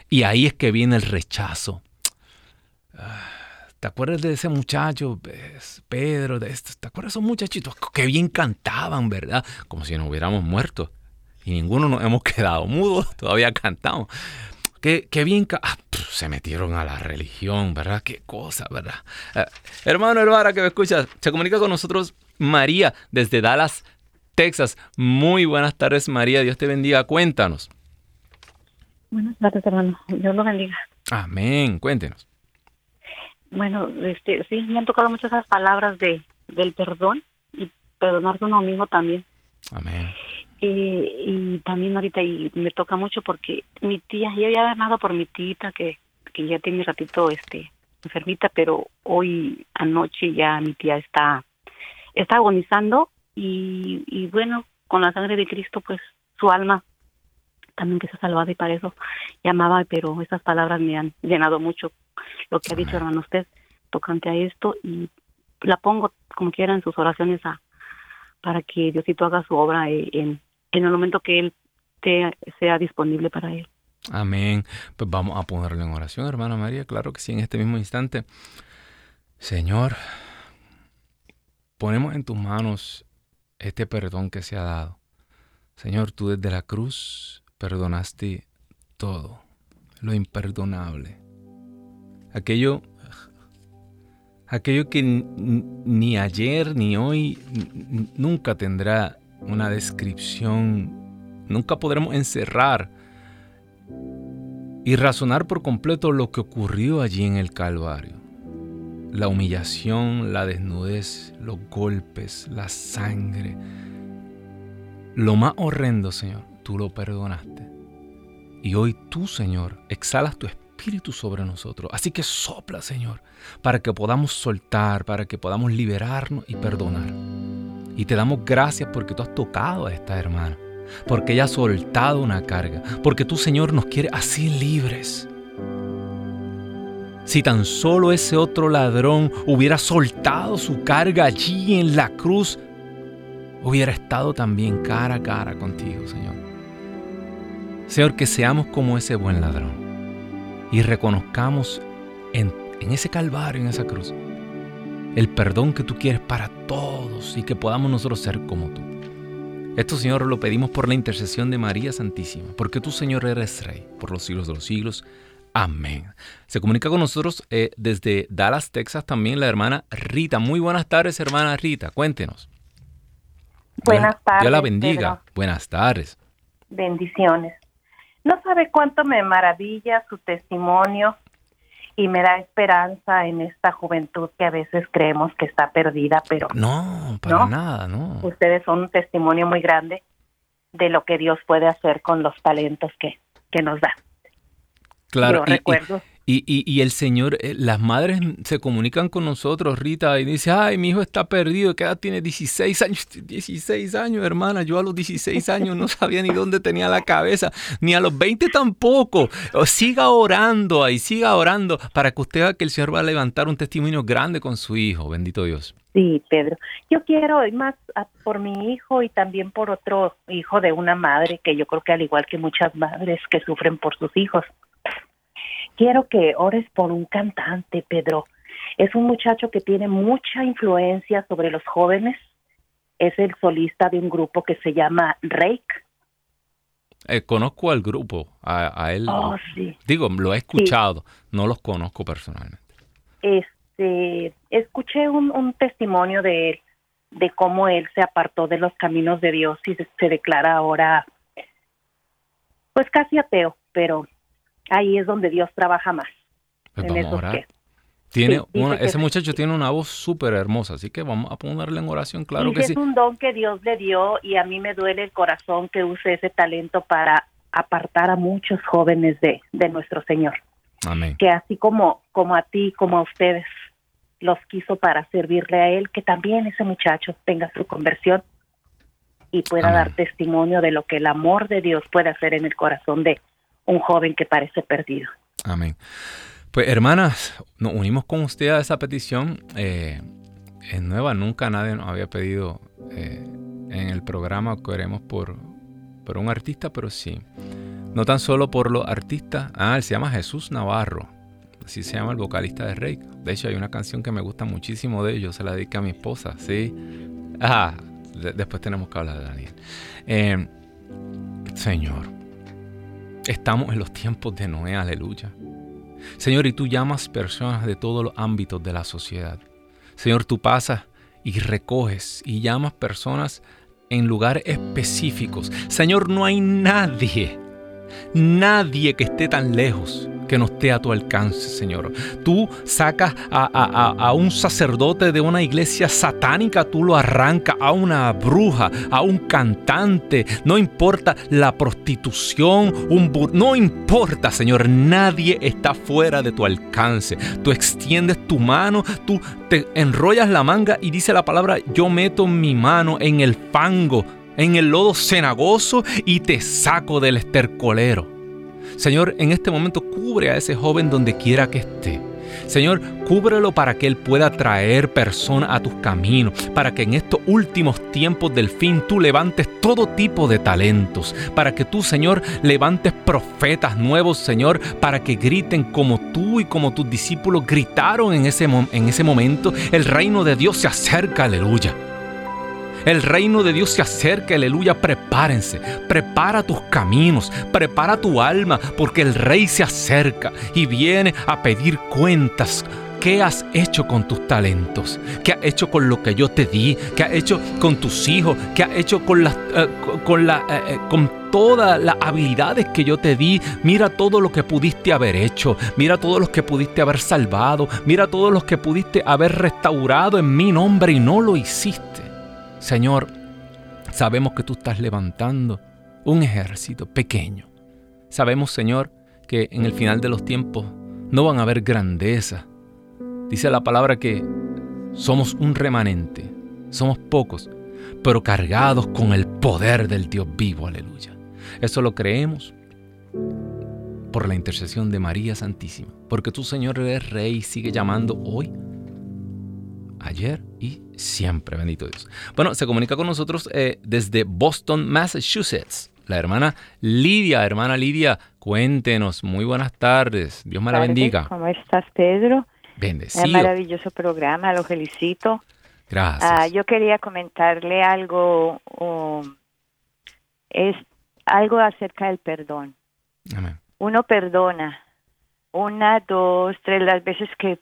Y ahí es que viene el rechazo. ¿Te acuerdas de ese muchacho, Pedro? ¿Te acuerdas de esos muchachitos? que bien cantaban, ¿verdad? Como si nos hubiéramos muerto y ninguno nos hemos quedado mudos, todavía cantamos. Qué, bien, ah, se metieron a la religión, ¿verdad? Qué cosa, ¿verdad? Eh, hermano hermana que me escuchas, se comunica con nosotros María desde Dallas, Texas. Muy buenas tardes, María. Dios te bendiga. Cuéntanos. Buenas tardes, hermano. Dios lo bendiga. Amén. Cuéntenos. Bueno, este, sí, me han tocado muchas esas palabras de, del perdón y perdonar a uno mismo también. Amén. Eh, y también ahorita y me toca mucho porque mi tía, yo había ganado por mi tita que, que ya tiene un ratito este enfermita, pero hoy anoche ya mi tía está, está agonizando y, y bueno, con la sangre de Cristo, pues su alma también que se ha salvado y para eso llamaba, pero esas palabras me han llenado mucho lo que ha dicho hermano usted tocante a esto y la pongo como quiera en sus oraciones a, para que Diosito haga su obra en, en el momento que Él sea disponible para Él. Amén. Pues vamos a ponerle en oración, hermana María. Claro que sí, en este mismo instante. Señor, ponemos en tus manos este perdón que se ha dado. Señor, tú desde la cruz perdonaste todo, lo imperdonable. Aquello, aquello que ni ayer ni hoy nunca tendrá una descripción, nunca podremos encerrar y razonar por completo lo que ocurrió allí en el Calvario. La humillación, la desnudez, los golpes, la sangre. Lo más horrendo, Señor, tú lo perdonaste. Y hoy tú, Señor, exhalas tu espíritu sobre nosotros. Así que sopla, Señor, para que podamos soltar, para que podamos liberarnos y perdonar. Y te damos gracias porque tú has tocado a esta hermana porque ella ha soltado una carga, porque tu Señor nos quiere así libres. Si tan solo ese otro ladrón hubiera soltado su carga allí en la cruz, hubiera estado también cara a cara contigo, Señor. Señor, que seamos como ese buen ladrón y reconozcamos en ese calvario, en esa cruz, el perdón que tú quieres para todos y que podamos nosotros ser como tú. Esto, Señor, lo pedimos por la intercesión de María Santísima, porque tú, Señor, eres Rey por los siglos de los siglos. Amén. Se comunica con nosotros eh, desde Dallas, Texas, también la hermana Rita. Muy buenas tardes, hermana Rita. Cuéntenos. Buenas tardes. Dios la bendiga. Buenas tardes. Bendiciones. No sabe cuánto me maravilla su testimonio y me da esperanza en esta juventud que a veces creemos que está perdida, pero no, para nada, no. Ustedes son un testimonio muy grande de lo que Dios puede hacer con los talentos que, que nos da. Claro, Yo recuerdo y, y, y, el Señor, eh, las madres se comunican con nosotros, Rita, y dice, ay, mi hijo está perdido, ¿qué edad tiene? 16 años, 16 años, hermana, yo a los 16 años no sabía ni dónde tenía la cabeza, ni a los 20 tampoco. Siga orando ahí, siga orando para que usted vea que el Señor va a levantar un testimonio grande con su hijo, bendito Dios. Sí, Pedro. Yo quiero más por mi hijo y también por otro hijo de una madre que yo creo que al igual que muchas madres que sufren por sus hijos, quiero que ores por un cantante, Pedro. Es un muchacho que tiene mucha influencia sobre los jóvenes. Es el solista de un grupo que se llama Rake. Eh, conozco al grupo, a, él. Oh, sí. Digo, lo he escuchado, no los conozco personalmente. Este, escuché un, un, testimonio de él, de cómo él se apartó de los caminos de Dios y se, se declara ahora, pues casi ateo, pero ahí es donde Dios trabaja más. Pues en esos que, tiene ese muchacho tiene una voz súper hermosa, así que vamos a ponerle en oración, claro que sí. Es un don que Dios le dio y a mí me duele el corazón que use ese talento para apartar a muchos jóvenes de, de nuestro Señor. Amén. Que así como, como a ti, como a ustedes, los quiso para servirle a Él, que también ese muchacho tenga su conversión y pueda Amén. dar testimonio de lo que el amor de Dios puede hacer en el corazón de un joven que parece perdido. Amén. Pues hermanas, nos unimos con usted a esa petición. Eh, es nueva, nunca nadie nos había pedido eh, en el programa que oremos por, por un artista, pero sí. No tan solo por los artistas. Ah, él se llama Jesús Navarro. Así se llama el vocalista de Rey. De hecho, hay una canción que me gusta muchísimo de ellos. Se la dedica a mi esposa, sí. Ah, de, después tenemos que hablar de Daniel. Eh, señor, estamos en los tiempos de Noé, aleluya. Señor, y tú llamas personas de todos los ámbitos de la sociedad. Señor, tú pasas y recoges y llamas personas en lugares específicos. Señor, no hay nadie, nadie que esté tan lejos que no esté a tu alcance, Señor. Tú sacas a, un sacerdote de una iglesia satánica, tú lo arrancas a una bruja, a un cantante, no importa la prostitución, no importa, Señor, nadie está fuera de tu alcance. Tú extiendes tu mano, tú te enrollas la manga y dice la palabra, yo meto mi mano en el fango, en el lodo cenagoso y te saco del estercolero. Señor, en este momento cubre a ese joven donde quiera que esté. Señor, cúbrelo para que Él pueda traer personas a tus caminos, para que en estos últimos tiempos del fin tú levantes todo tipo de talentos, para que tú, Señor, levantes profetas nuevos, Señor, para que griten como tú y como tus discípulos gritaron en ese, en ese momento, el reino de Dios se acerca, aleluya. El reino de Dios se acerca, aleluya. Prepárense, prepara tus caminos, prepara tu alma, porque el rey se acerca y viene a pedir cuentas. ¿Qué has hecho con tus talentos? ¿Qué has hecho con lo que yo te di? ¿Qué has hecho con tus hijos? ¿Qué has hecho con eh, la, eh, eh, con todas las habilidades que yo te di? Mira todo lo que pudiste haber hecho. Mira todos los que pudiste haber salvado. Mira todos los que pudiste haber restaurado en mi nombre y no lo hiciste. Señor, sabemos que tú estás levantando un ejército pequeño. Sabemos, Señor, que en el final de los tiempos no van a haber grandeza. Dice la palabra que somos un remanente, somos pocos, pero cargados con el poder del Dios vivo, aleluya. Eso lo creemos por la intercesión de María Santísima, porque tú, Señor, eres rey y sigue llamando hoy, ayer y siempre, bendito Dios. Bueno, se comunica con nosotros eh, desde Boston, Massachusetts. La hermana Lidia, hermana Lidia, cuéntenos, muy buenas tardes, Dios me la bendiga. ¿Cómo estás, Pedro? Bendecido. Un maravilloso programa, lo felicito. Gracias. Ah, yo quería comentarle algo, um, es algo acerca del perdón. Amén. Uno perdona una, dos, tres, las veces que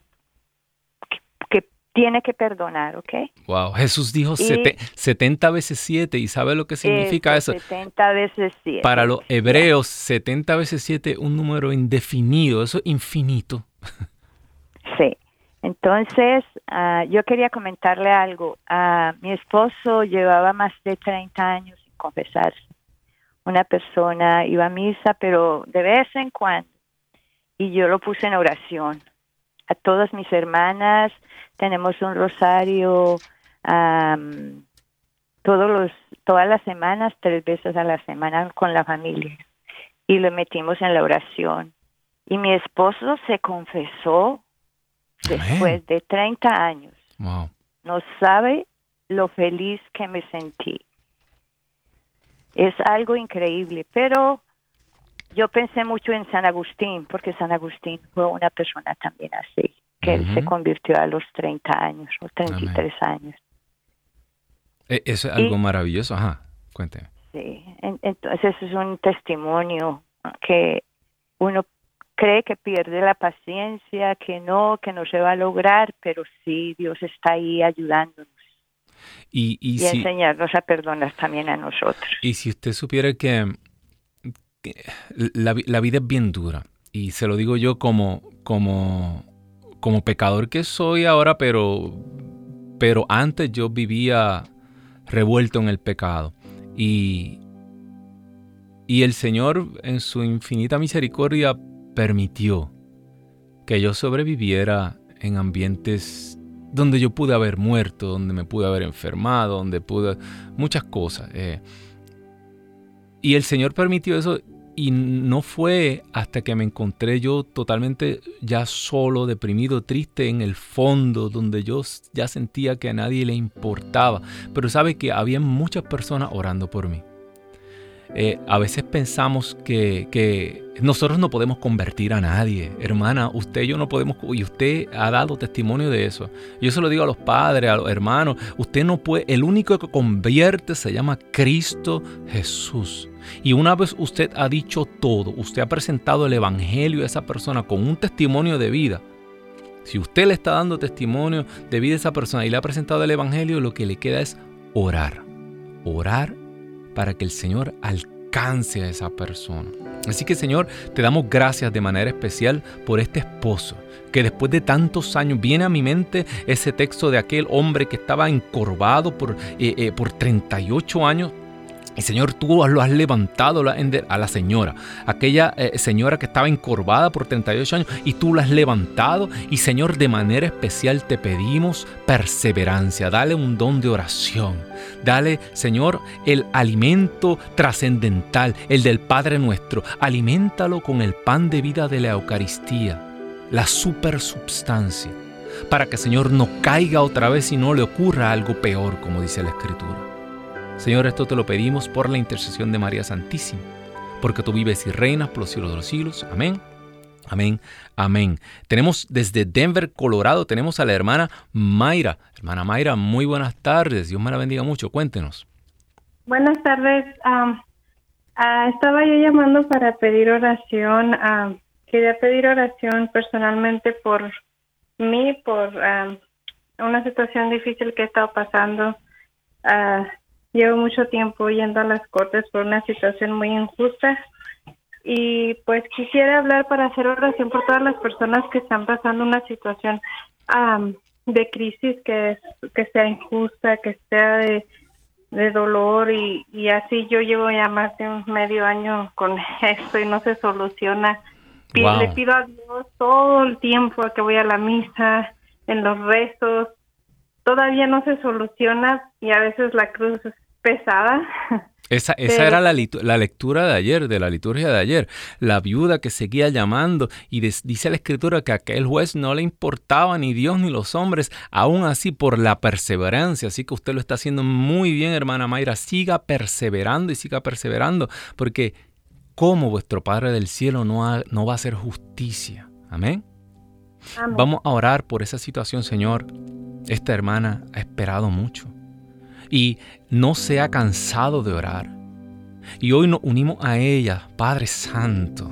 tiene que perdonar, ¿ok? Wow, Jesús dijo 70 veces 7 y ¿sabe lo que significa eso? 70 veces 7. Para los hebreos, 70 veces 7 un número indefinido, eso es infinito. Sí. Entonces, ah, yo quería comentarle algo. Uh, mi esposo llevaba más de 30 años sin confesarse. Una persona iba a misa, pero de vez en cuando. Y yo lo puse en oración. A todas mis hermanas, tenemos un rosario todos los, todas las semanas, tres veces a la semana con la familia. Y lo metimos en la oración. Y mi esposo se confesó después de 30 años. No sabe lo feliz que me sentí. Es algo increíble, pero yo pensé mucho en San Agustín, porque San Agustín fue una persona también así que él se convirtió a los 30 años, los 33 años. E, eso es algo maravilloso, ajá, cuénteme. Sí, entonces es un testimonio que uno cree que pierde la paciencia, que no, que no se va a lograr, pero sí, Dios está ahí ayudándonos. Y, y, enseñarnos a perdonar también a nosotros. Y si usted supiera que, la, la, vida es bien dura, y se lo digo yo como, como como pecador que soy ahora, pero, pero antes yo vivía revuelto en el pecado. Y, y el Señor en su infinita misericordia permitió que yo sobreviviera en ambientes donde yo pude haber muerto, donde me pude haber enfermado, donde pude... muchas cosas. Eh. Y el Señor permitió eso y no fue hasta que me encontré yo totalmente ya solo, deprimido, triste en el fondo, donde yo ya sentía que a nadie le importaba. Pero sabe que había muchas personas orando por mí. Eh, a veces pensamos que, nosotros no podemos convertir a nadie. Hermana, usted y yo no podemos, y usted ha dado testimonio de eso. Yo se lo digo a los padres, a los hermanos, usted no puede, el único que convierte se llama Cristo Jesús. Y una vez usted ha dicho todo, usted ha presentado el Evangelio a esa persona con un testimonio de vida. Si usted le está dando testimonio de vida a esa persona y le ha presentado el Evangelio, lo que le queda es orar. Orar para que el Señor alcance a esa persona. Así que Señor, te damos gracias de manera especial por este esposo que después de tantos años viene a mi mente ese texto de aquel hombre que estaba encorvado por, eh, eh, por 38 años y Señor, tú lo has levantado a la señora, aquella eh, señora que estaba encorvada por 38 años, y tú la has levantado. Y Señor, de manera especial te pedimos perseverancia. Dale un don de oración. Dale, Señor, el alimento trascendental, el del Padre nuestro. Aliméntalo con el pan de vida de la Eucaristía la supersubstancia, para que Señor no caiga otra vez y no le ocurra algo peor, como dice la Escritura. Señor, esto te lo pedimos por la intercesión de María Santísima, porque tú vives y reinas por los siglos de los siglos. Amén. Amén, amén. Tenemos desde Denver, Colorado, tenemos a la hermana Mayra. Hermana Mayra, muy buenas tardes. Dios me la bendiga mucho. Cuéntenos. Buenas tardes. Ah, estaba yo llamando para pedir oración. Quería pedir oración personalmente por mí, por um, una situación difícil que he estado pasando. Uh, llevo mucho tiempo yendo a las cortes por una situación muy injusta y pues quisiera hablar para hacer oración por todas las personas que están pasando una situación um, de crisis que, que sea injusta, que sea de, de dolor y, y así yo llevo ya más de un medio año con esto y no se soluciona le pido a Dios todo el tiempo que voy a la misa, en los rezos. Todavía no se soluciona y a veces la cruz es pesada. Esa, esa era la, la, lectura de ayer, de la liturgia de ayer. La viuda que seguía llamando y dice la escritura que a aquel juez no le importaba ni Dios ni los hombres, aún así por la perseverancia. Así que usted lo está haciendo muy bien, hermana Mayra. Siga perseverando y siga perseverando, porque cómo vuestro Padre del Cielo no, no va a hacer justicia. Amén. Vamos a orar por esa situación, Señor. Esta hermana ha esperado mucho y no se ha cansado de orar. Y hoy nos unimos a ella, Padre Santo.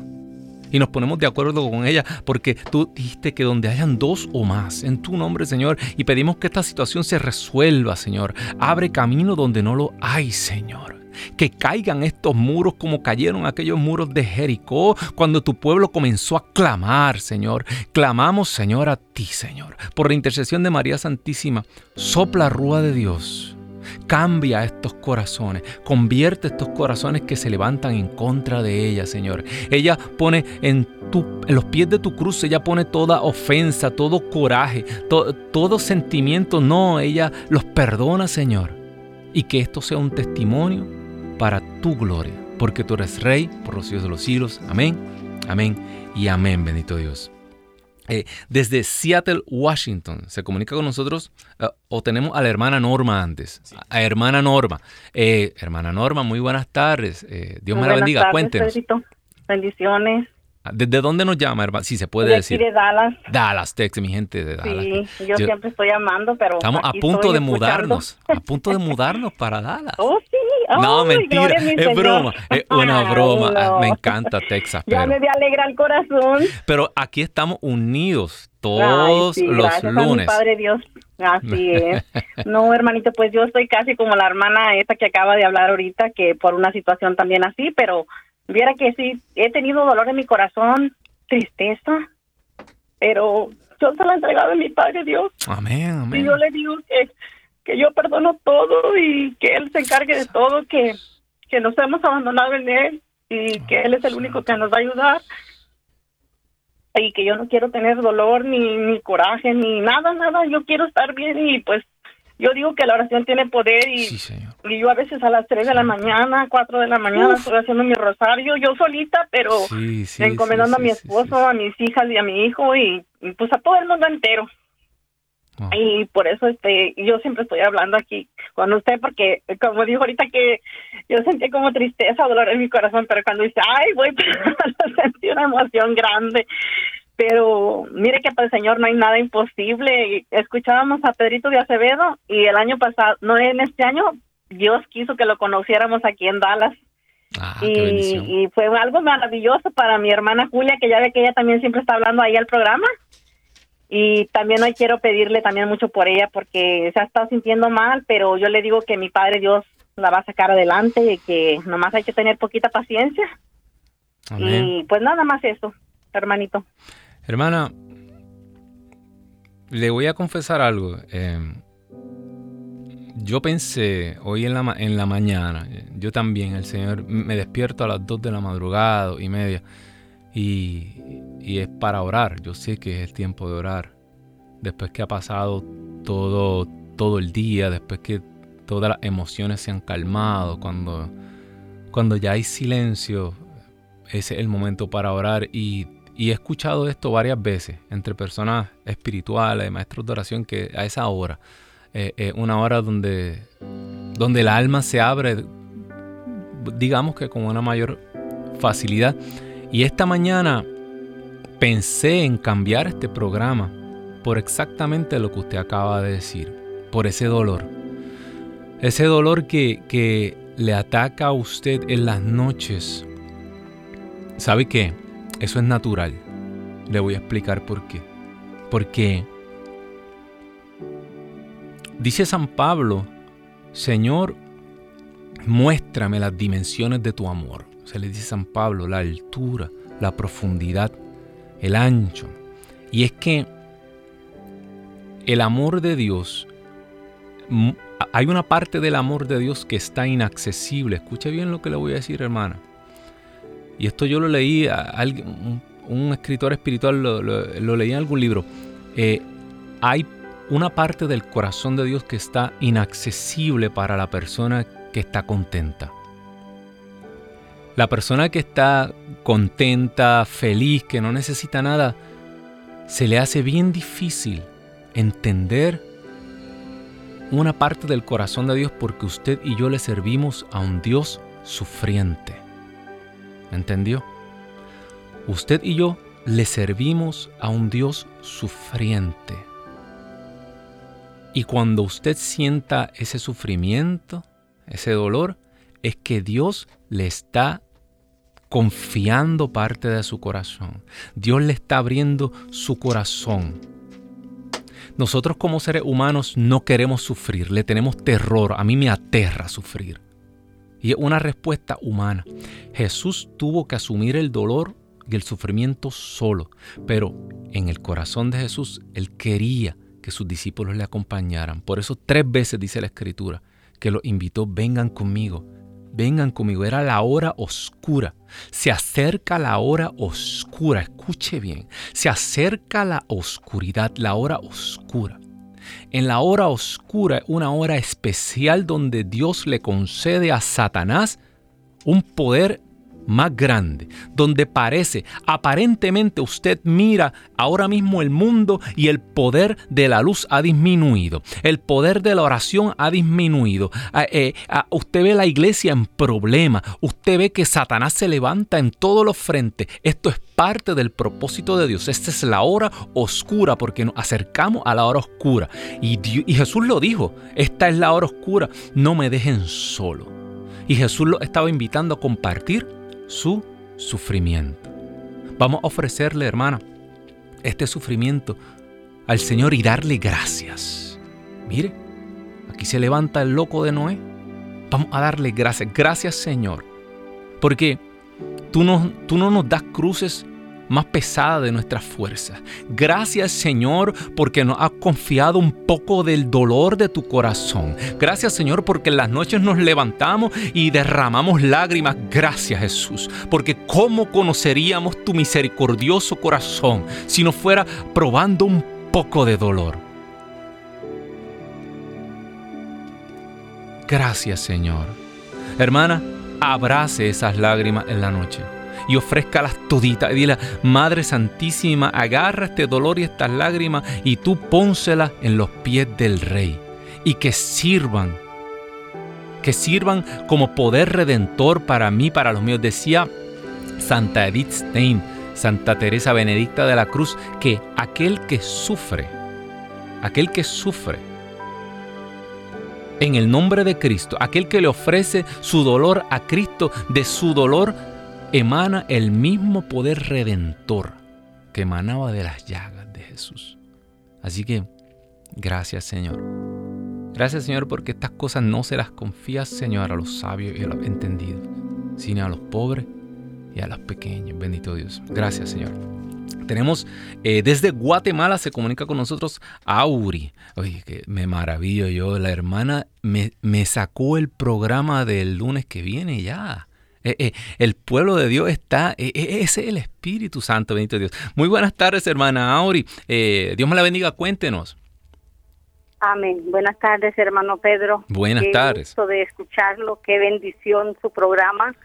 Y nos ponemos de acuerdo con ella porque tú dijiste que donde hayan dos o más en tu nombre, Señor, y pedimos que esta situación se resuelva, Señor. Abre camino donde no lo hay, Señor que caigan estos muros como cayeron aquellos muros de Jericó cuando tu pueblo comenzó a clamar, Señor. Clamamos, Señor, a ti, Señor. Por la intercesión de María Santísima, sopla rúa de Dios. Cambia estos corazones, convierte estos corazones que se levantan en contra de ella, Señor. Ella pone en, tu, en los pies de tu cruz, ella pone toda ofensa, todo coraje, todo sentimiento. No, ella los perdona, Señor. Y que esto sea un testimonio para tu gloria, porque tú eres Rey por los siglos de los siglos. Amén, amén y amén, bendito Dios. Eh, desde Seattle, Washington, se comunica con nosotros eh, o tenemos a la hermana Norma antes. A, hermana Norma. Eh, hermana Norma, muy buenas tardes. Dios me la bendiga. Cuéntenos. Bendiciones. ¿Desde dónde nos llama, hermano? Si se puede decir. de Dallas. Dallas, Texas, mi gente de Dallas. Sí, yo, siempre estoy llamando, pero. Estamos a punto de mudarnos. A punto de mudarnos para Dallas. Oh, sí. no, mentira. Es broma. Es una broma. Ah, me encanta Texas. Ya me alegra el corazón. Pero aquí estamos unidos todos los lunes. Padre Dios. Así es. No, hermanito, pues yo estoy casi como la hermana esta que acaba de hablar ahorita, que por una situación también así, pero Viera que sí, he tenido dolor en mi corazón, tristeza, pero yo se la he entregado a mi Padre Dios. Amén, amén. Y yo le digo que, que yo perdono todo y que Él se encargue de todo, que, que nos hemos abandonado en Él y que Él es el único que nos va a ayudar. Y que yo no quiero tener dolor, ni, ni coraje, ni nada, nada. Yo quiero estar bien y pues yo digo que la oración tiene poder y, y yo a veces a las 3 de la mañana, 4 de la mañana estoy haciendo mi rosario, yo solita, pero encomendando a mi esposo, a mis hijas y a mi hijo y, pues a todo el mundo entero. Y por eso este yo siempre estoy hablando aquí con usted porque como dijo ahorita que yo sentí como tristeza, dolor en mi corazón, pero cuando dice, "Ay, voy", sentí una emoción grande pero mire que para el Señor no hay nada imposible. Escuchábamos a Pedrito de Acevedo y el año pasado, no en este año, Dios quiso que lo conociéramos aquí en Dallas. Ah, y, y, fue algo maravilloso para mi hermana Julia, que ya ve que ella también siempre está hablando ahí al programa. Y también hoy quiero pedirle también mucho por ella porque se ha estado sintiendo mal, pero yo le digo que mi Padre Dios la va a sacar adelante y que nomás hay que tener poquita paciencia. Y pues nada más eso, hermanito. Hermana, le voy a confesar algo. Em, yo pensé hoy en la, mañana, yo también, el Señor, me despierto a las 2 de la madrugada y media y, y es para orar. Yo sé que es el tiempo de orar. Después que ha pasado todo, todo el día, después que todas las emociones se han calmado, cuando, cuando ya hay silencio, ese es el momento para orar y, he escuchado esto varias veces entre personas espirituales, maestros de oración, que a esa hora eh, es una hora donde, donde el alma se abre, digamos que con una mayor facilidad. Y esta mañana pensé en cambiar este programa por exactamente lo que usted acaba de decir, por ese dolor. Ese dolor que, que le ataca a usted en las noches ¿Sabe qué? Eso es natural. Le voy a explicar por qué. Porque dice San Pablo, Señor, muéstrame las dimensiones de tu amor. Se le dice San Pablo, la altura, la profundidad, el ancho. Y es que el amor de Dios, hay una parte del amor de Dios que está inaccesible. Escuche bien lo que le voy a decir, hermana. Y esto yo lo leí, a un, escritor espiritual lo, leí en algún libro. Eh, hay una parte del corazón de Dios que está inaccesible para la persona que está contenta. La persona que está contenta, feliz, que no necesita nada, se le hace bien difícil entender una parte del corazón de Dios porque usted y yo le servimos a un Dios sufriente. ¿Entendió? Usted y yo le servimos a un Dios sufriente. Y cuando usted sienta ese sufrimiento, ese dolor, es que Dios le está confiando parte de su corazón. Dios le está abriendo su corazón. Nosotros como seres humanos no queremos sufrir, le tenemos terror. A mí me aterra sufrir. Y es una respuesta humana. Jesús tuvo que asumir el dolor y el sufrimiento solo, pero en el corazón de Jesús Él quería que sus discípulos le acompañaran. Por eso tres veces dice la Escritura que los invitó, vengan conmigo, vengan conmigo. Era la hora oscura. Se acerca la hora oscura, escuche bien, se acerca la oscuridad, la hora oscura. En la hora oscura, una hora especial donde Dios le concede a Satanás un poder más grande, donde parece, aparentemente usted mira ahora mismo el mundo y el poder de la luz ha disminuido, el poder de la oración ha disminuido, ah, eh, ah, usted ve la iglesia en problema, usted ve que Satanás se levanta en todos los frentes, esto es parte del propósito de Dios, esta es la hora oscura porque nos acercamos a la hora oscura. Y, y Jesús lo dijo, esta es la hora oscura, no me dejen solo. Y Jesús lo estaba invitando a compartir su sufrimiento. Vamos a ofrecerle, hermana, este sufrimiento al Señor y darle gracias. Mire, aquí se levanta el loco de Noé. Vamos a darle gracias. Gracias, Señor. Porque tú no, tú no nos das cruces más pesada de nuestras fuerzas. Gracias Señor porque nos has confiado un poco del dolor de tu corazón. Gracias Señor porque en las noches nos levantamos y derramamos lágrimas. Gracias Jesús porque ¿cómo conoceríamos tu misericordioso corazón si no fuera probando un poco de dolor? Gracias Señor. Hermana, abrace esas lágrimas en la noche y ofrezcalas toditas. Y dile, Madre Santísima, agarra este dolor y estas lágrimas y tú pónselas en los pies del Rey. Y que sirvan, que sirvan como poder redentor para mí, para los míos. Decía Santa Edith Stein, Santa Teresa Benedicta de la Cruz, que aquel que sufre, aquel que sufre, en el nombre de Cristo, aquel que le ofrece su dolor a Cristo, de su dolor emana el mismo poder redentor que emanaba de las llagas de Jesús. Así que, gracias Señor. Gracias, Señor, porque estas cosas no se las confías, Señor, a los sabios y a los entendidos, sino a los pobres y a los pequeños. Bendito Dios. Gracias, Señor. Tenemos eh, desde Guatemala, se comunica con nosotros Auri. Oye, que me maravillo yo. La hermana me, me sacó el programa del lunes que viene ya. Eh, eh, el pueblo de Dios está, ese es el Espíritu Santo, bendito Dios. Muy buenas tardes, hermana Auri. Dios me la bendiga, cuéntenos. Amén. Buenas tardes, hermano Pedro. Buenas tardes. Gusto de escucharlo, qué bendición su programa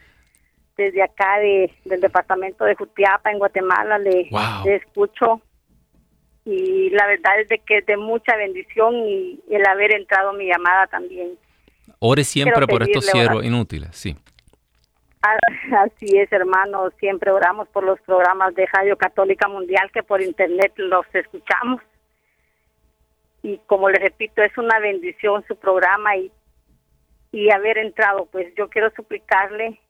desde acá de, del departamento de Jutiapa en Guatemala le, escucho y la verdad es de que es de mucha bendición y el haber entrado mi llamada también. Ore siempre por estos siervos inútiles, sí. Ah, así es, hermano, siempre oramos por los programas de Radio Católica Mundial que por internet los escuchamos. Y como le repito, es una bendición su programa y, y haber entrado, pues yo quiero suplicarle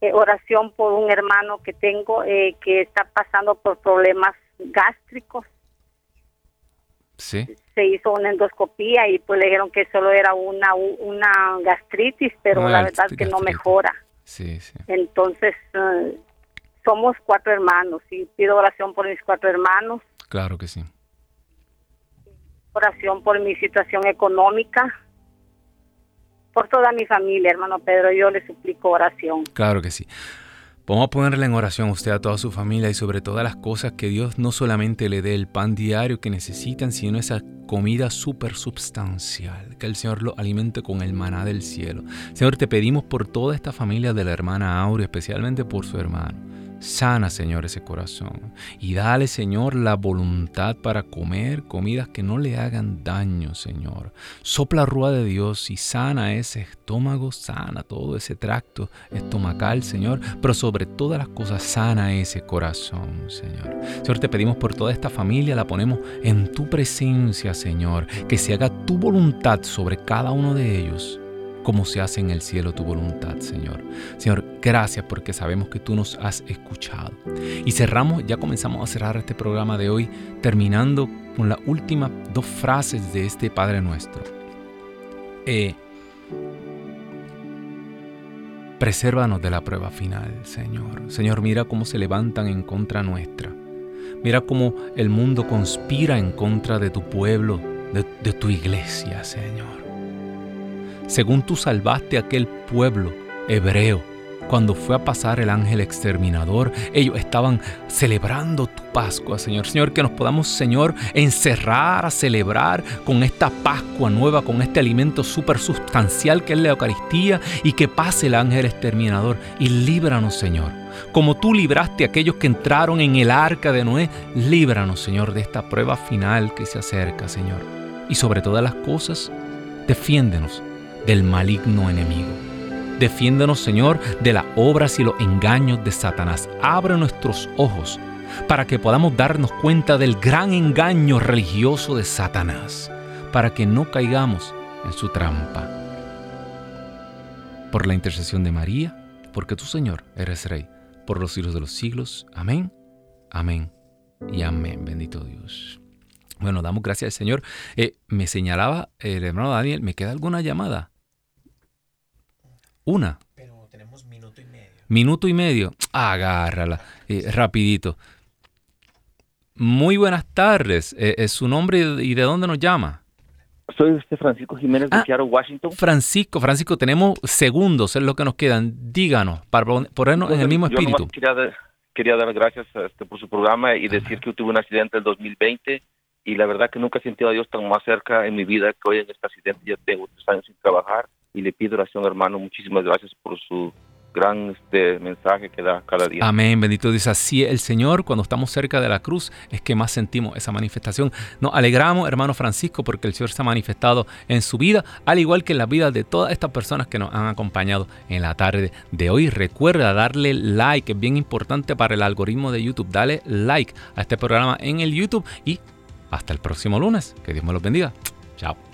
eh, oración por un hermano que tengo eh, que está pasando por problemas gástricos. Sí. Se hizo una endoscopía y pues le dijeron que solo era una una gastritis, pero la verdad es que no mejora. Sí, sí. Entonces, eh, somos cuatro hermanos y pido oración por mis cuatro hermanos. Claro que sí. Oración por mi situación económica por toda mi familia, hermano Pedro. Yo le suplico oración. Claro que sí. Vamos a ponerle en oración a usted, a toda su familia y sobre todas las cosas que Dios no solamente le dé el pan diario que necesitan, sino esa comida súper substancial, que el Señor lo alimente con el maná del cielo. Señor, te pedimos por toda esta familia de la hermana Aurea, especialmente por su hermano. Sana, Señor, ese corazón. Y dale, Señor, la voluntad para comer comidas que no le hagan daño, Señor. Sopla rúa de Dios y sana ese estómago, sana todo ese tracto estomacal, Señor. Pero sobre todas las cosas, sana ese corazón, Señor. Señor, te pedimos por toda esta familia, la ponemos en tu presencia, Señor. Que se haga tu voluntad sobre cada uno de ellos como se hace en el cielo tu voluntad, Señor. Señor, gracias porque sabemos que tú nos has escuchado. Y cerramos, ya comenzamos a cerrar este programa de hoy, terminando con las últimas dos frases de este Padre nuestro. Eh, presérvanos de la prueba final, Señor. Señor, mira cómo se levantan en contra nuestra. Mira cómo el mundo conspira en contra de tu pueblo, de tu iglesia, Señor según tú salvaste a aquel pueblo hebreo. Cuando fue a pasar el ángel exterminador, ellos estaban celebrando tu Pascua, Señor. Señor, que nos podamos, Señor, encerrar a celebrar con esta Pascua nueva, con este alimento súper sustancial que es la Eucaristía y que pase el ángel exterminador y líbranos, Señor. Como tú libraste a aquellos que entraron en el arca de Noé, líbranos, Señor, de esta prueba final que se acerca, Señor. Y sobre todas las cosas, defiéndenos del maligno enemigo. Defiéndonos, Señor, de las obras y los engaños de Satanás. Abre nuestros ojos para que podamos darnos cuenta del gran engaño religioso de Satanás, para que no caigamos en su trampa. Por la intercesión de María, porque tú, Señor, eres Rey, por los siglos de los siglos. Amén, amén y amén. Bendito Dios. Bueno, damos gracias al Señor. Eh, me señalaba el hermano Daniel, ¿me queda alguna llamada? Una. Pero tenemos minuto y medio. Minuto y medio. Agárrala. Eh, rapidito. Muy buenas tardes. Eh, ¿Es su nombre y de dónde nos llama? Soy usted Francisco Jiménez de ah, Seattle, Washington. Francisco, Francisco, tenemos segundos, es lo que nos quedan. Díganos, para ponernos en el mismo espíritu. Quería, dar gracias este, por su programa y decir que tuve un accidente en el 2020 y la verdad que nunca he sentido a Dios tan más cerca en mi vida que hoy en este accidente ya tengo tres años sin trabajar y le pido oración, hermano. Muchísimas gracias por su gran este, mensaje que da cada día. Amén, bendito Dios. Así el Señor, cuando estamos cerca de la cruz, es que más sentimos esa manifestación. Nos alegramos, hermano Francisco, porque el Señor se ha manifestado en su vida, al igual que en la vida de todas estas personas que nos han acompañado en la tarde de hoy. Recuerda darle like, es bien importante para el algoritmo de YouTube. Dale like a este programa en el YouTube y hasta el próximo lunes. Que Dios me los bendiga. Chao.